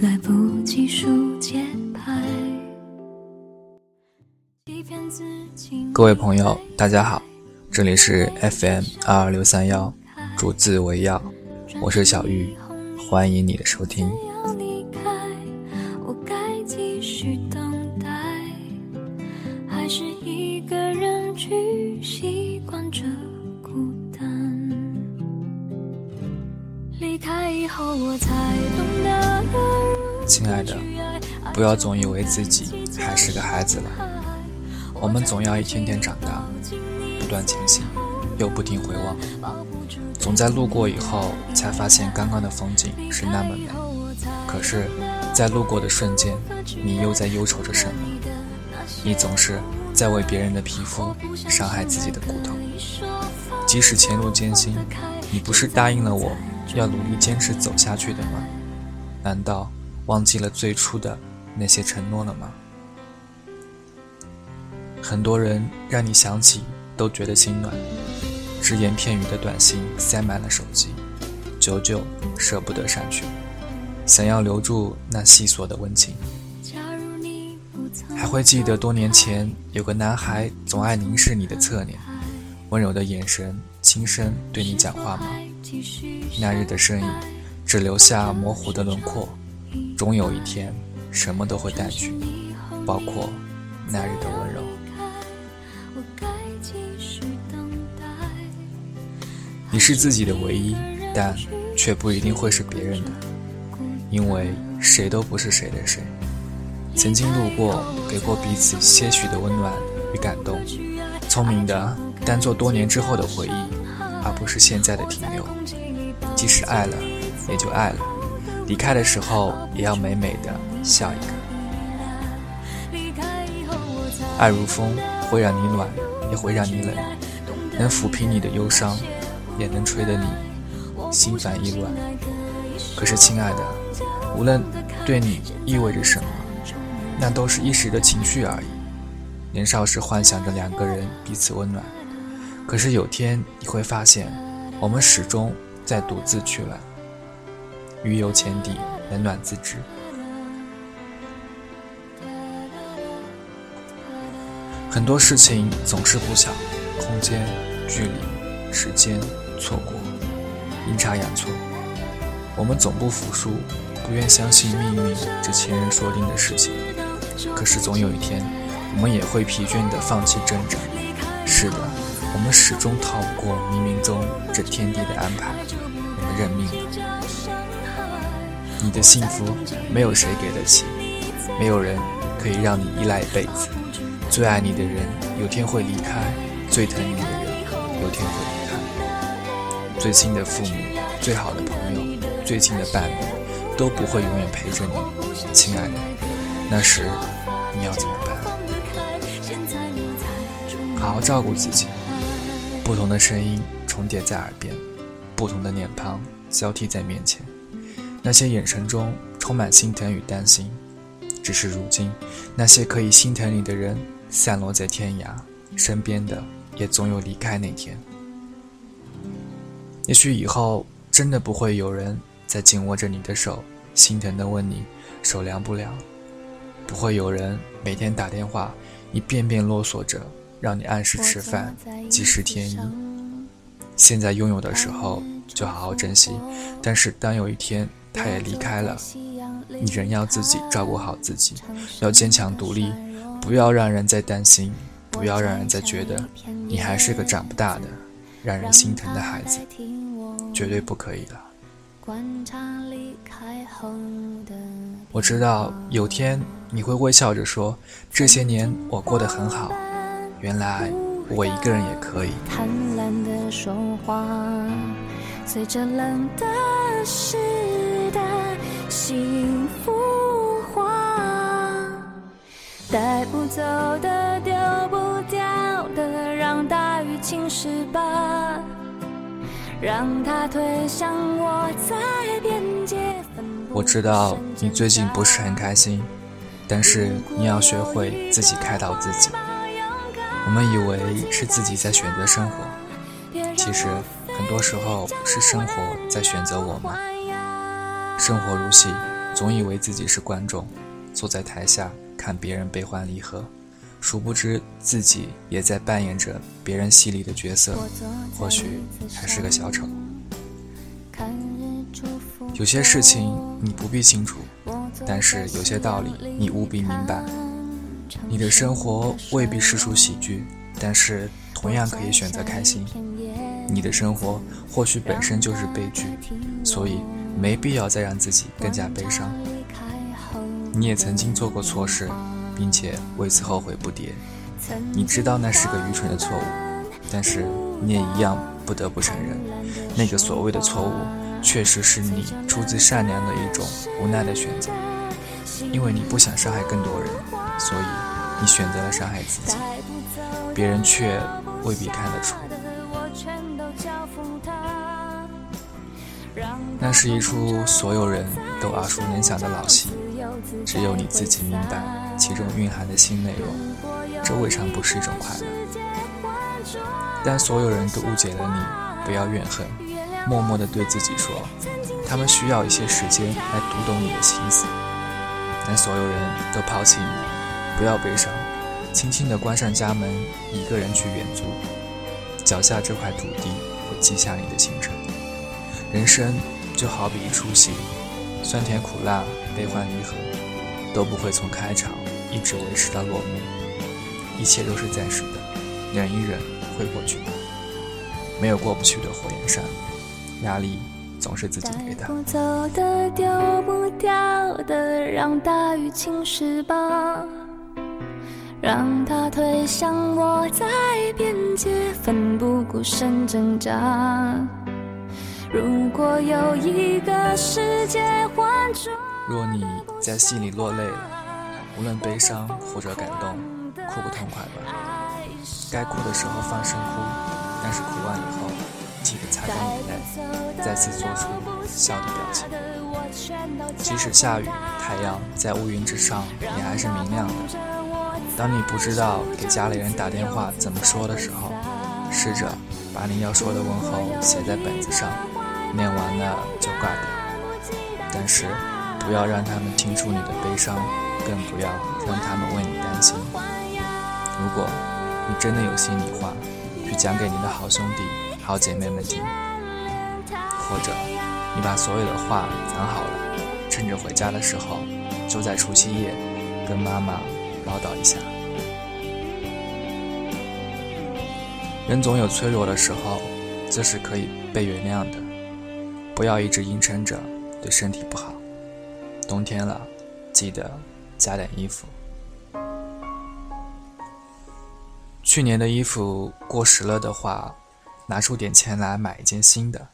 来不及数节拍。各位朋友，大家好，这里是 FM 二二六三幺，主字为要，我是小玉，欢迎你的收听。亲爱的，不要总以为自己还是个孩子了。我们总要一天天长大，不断前行，又不停回望。总在路过以后，才发现刚刚的风景是那么美。可是，在路过的瞬间，你又在忧愁着什么？你总是在为别人的皮肤伤害自己的骨头。即使前路艰辛，你不是答应了我？要努力坚持走下去的吗？难道忘记了最初的那些承诺了吗？很多人让你想起都觉得心暖，只言片语的短信塞满了手机，久久舍不得删去，想要留住那细琐的温情。还会记得多年前有个男孩总爱凝视你的侧脸，温柔的眼神，轻声对你讲话吗？那日的身影，只留下模糊的轮廓。终有一天，什么都会淡去，包括那日的温柔。你是自己的唯一，但却不一定会是别人的，因为谁都不是谁的谁。曾经路过，给过彼此些许的温暖与感动。聪明的，当做多年之后的回忆。而不是现在的停留。即使爱了，也就爱了。离开的时候，也要美美的笑一个。爱如风，会让你暖，也会让你冷，能抚平你的忧伤，也能吹得你心烦意乱。可是，亲爱的，无论对你意味着什么，那都是一时的情绪而已。年少时幻想着两个人彼此温暖。可是有天你会发现，我们始终在独自取暖。鱼游浅底，冷暖自知。很多事情总是不想，空间、距离、时间、错过，阴差阳错。我们总不服输，不愿相信命运这前人说定的事情。可是总有一天，我们也会疲倦地放弃挣扎。是的。我们始终逃不过冥冥中这天地的安排，我们认命了。你的幸福没有谁给得起，没有人可以让你依赖一辈子。最爱你的人有天会离开，最疼你的人有天会离开。最亲的父母、最好的朋友、最亲的伴侣都不会永远陪着你，亲爱的。那时你要怎么办？好好照顾自己。不同的声音重叠在耳边，不同的脸庞交替在面前。那些眼神中充满心疼与担心，只是如今，那些可以心疼你的人散落在天涯，身边的也总有离开那天。也许以后真的不会有人再紧握着你的手，心疼地问你手凉不凉；不会有人每天打电话，一遍遍啰嗦着。让你按时吃饭，及时添衣。现在拥有的时候就好好珍惜，但是当有一天他也离开了，你仍要自己照顾好自己，要坚强独立，不要让人再担心，不要让人再觉得你还是个长不大的、让人心疼的孩子，绝对不可以了。我知道有天你会微笑着说：“这些年我过得很好。”原来我一个人也可以。贪婪的说话，随着冷的幸福，带不走的丢不掉的，让大雨侵蚀吧，让它推向我在边界。我知道你最近不是很开心，但是你要学会自己开导自己。我们以为是自己在选择生活，其实很多时候是生活在选择我们。生活如戏，总以为自己是观众，坐在台下看别人悲欢离合，殊不知自己也在扮演着别人戏里的角色，或许还是个小丑。有些事情你不必清楚，但是有些道理你务必明白。你的生活未必是出喜剧，但是同样可以选择开心。你的生活或许本身就是悲剧，所以没必要再让自己更加悲伤。你也曾经做过错事，并且为此后悔不迭。你知道那是个愚蠢的错误，但是你也一样不得不承认，那个所谓的错误。确实是你出自善良的一种无奈的选择，因为你不想伤害更多人，所以你选择了伤害自己，别人却未必看得出。那是一出所有人都耳熟能详的老戏，只有你自己明白其中蕴含的新内容，这未尝不是一种快乐。但所有人都误解了你，不要怨恨。默默地对自己说：“他们需要一些时间来读懂你的心思。”但所有人都抛弃你，不要悲伤，轻轻地关上家门，一个人去远足。脚下这块土地会记下你的行程。人生就好比一出戏，酸甜苦辣、悲欢离合，都不会从开场一直维持到落幕。一切都是暂时的，忍一忍会过去的。没有过不去的火焰山。压力总是自己给的。不走的、丢不掉的，让大雨侵蚀吧。让它推向我在边界，奋不顾身挣扎。如果有一个世界换作……若你在戏里落泪了，无论悲伤或者感动，哭不痛快吧。该哭的时候放声哭，但是哭完以后。记得擦干眼泪，再次做出笑的表情。即使下雨，太阳在乌云之上也还是明亮的。当你不知道给家里人打电话怎么说的时候，试着把你要说的问候写在本子上，念完了就挂掉。但是不要让他们听出你的悲伤，更不要让他们为你担心。如果你真的有心里话，去讲给你的好兄弟。好姐妹们听，或者你把所有的话藏好了，趁着回家的时候，就在除夕夜跟妈妈唠叨一下。人总有脆弱的时候，这是可以被原谅的。不要一直硬撑着，对身体不好。冬天了，记得加点衣服。去年的衣服过时了的话。拿出点钱来买一件新的，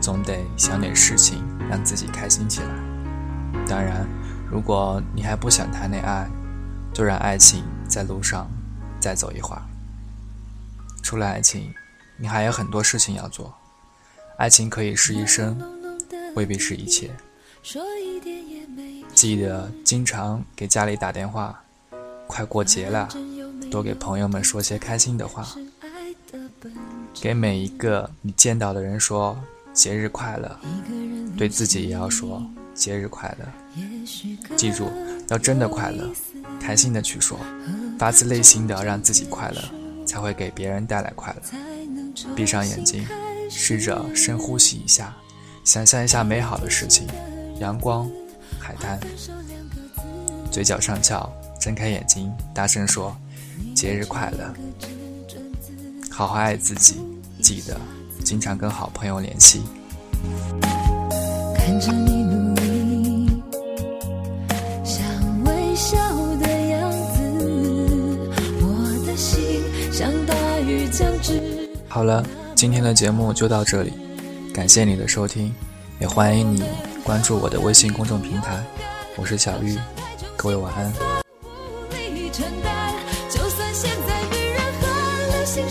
总得想点事情让自己开心起来。当然，如果你还不想谈恋爱，就让爱情在路上再走一会儿。除了爱情，你还有很多事情要做。爱情可以是一生，未必是一切。记得经常给家里打电话。快过节了，多给朋友们说些开心的话。给每一个你见到的人说节日快乐，对自己也要说节日快乐。记住，要真的快乐，开心的去说，发自内心的让自己快乐，才会给别人带来快乐。闭上眼睛，试着深呼吸一下，想象一下美好的事情，阳光、海滩。嘴角上翘，睁开眼睛，大声说节日快乐。好好爱自己，记得经常跟好朋友联系。看着你努力，像微笑的样子，我的心像大雨将至。好了，今天的节目就到这里，感谢你的收听，也欢迎你关注我的微信公众平台，我是小玉，各位晚安。无力承担就算现在人和流行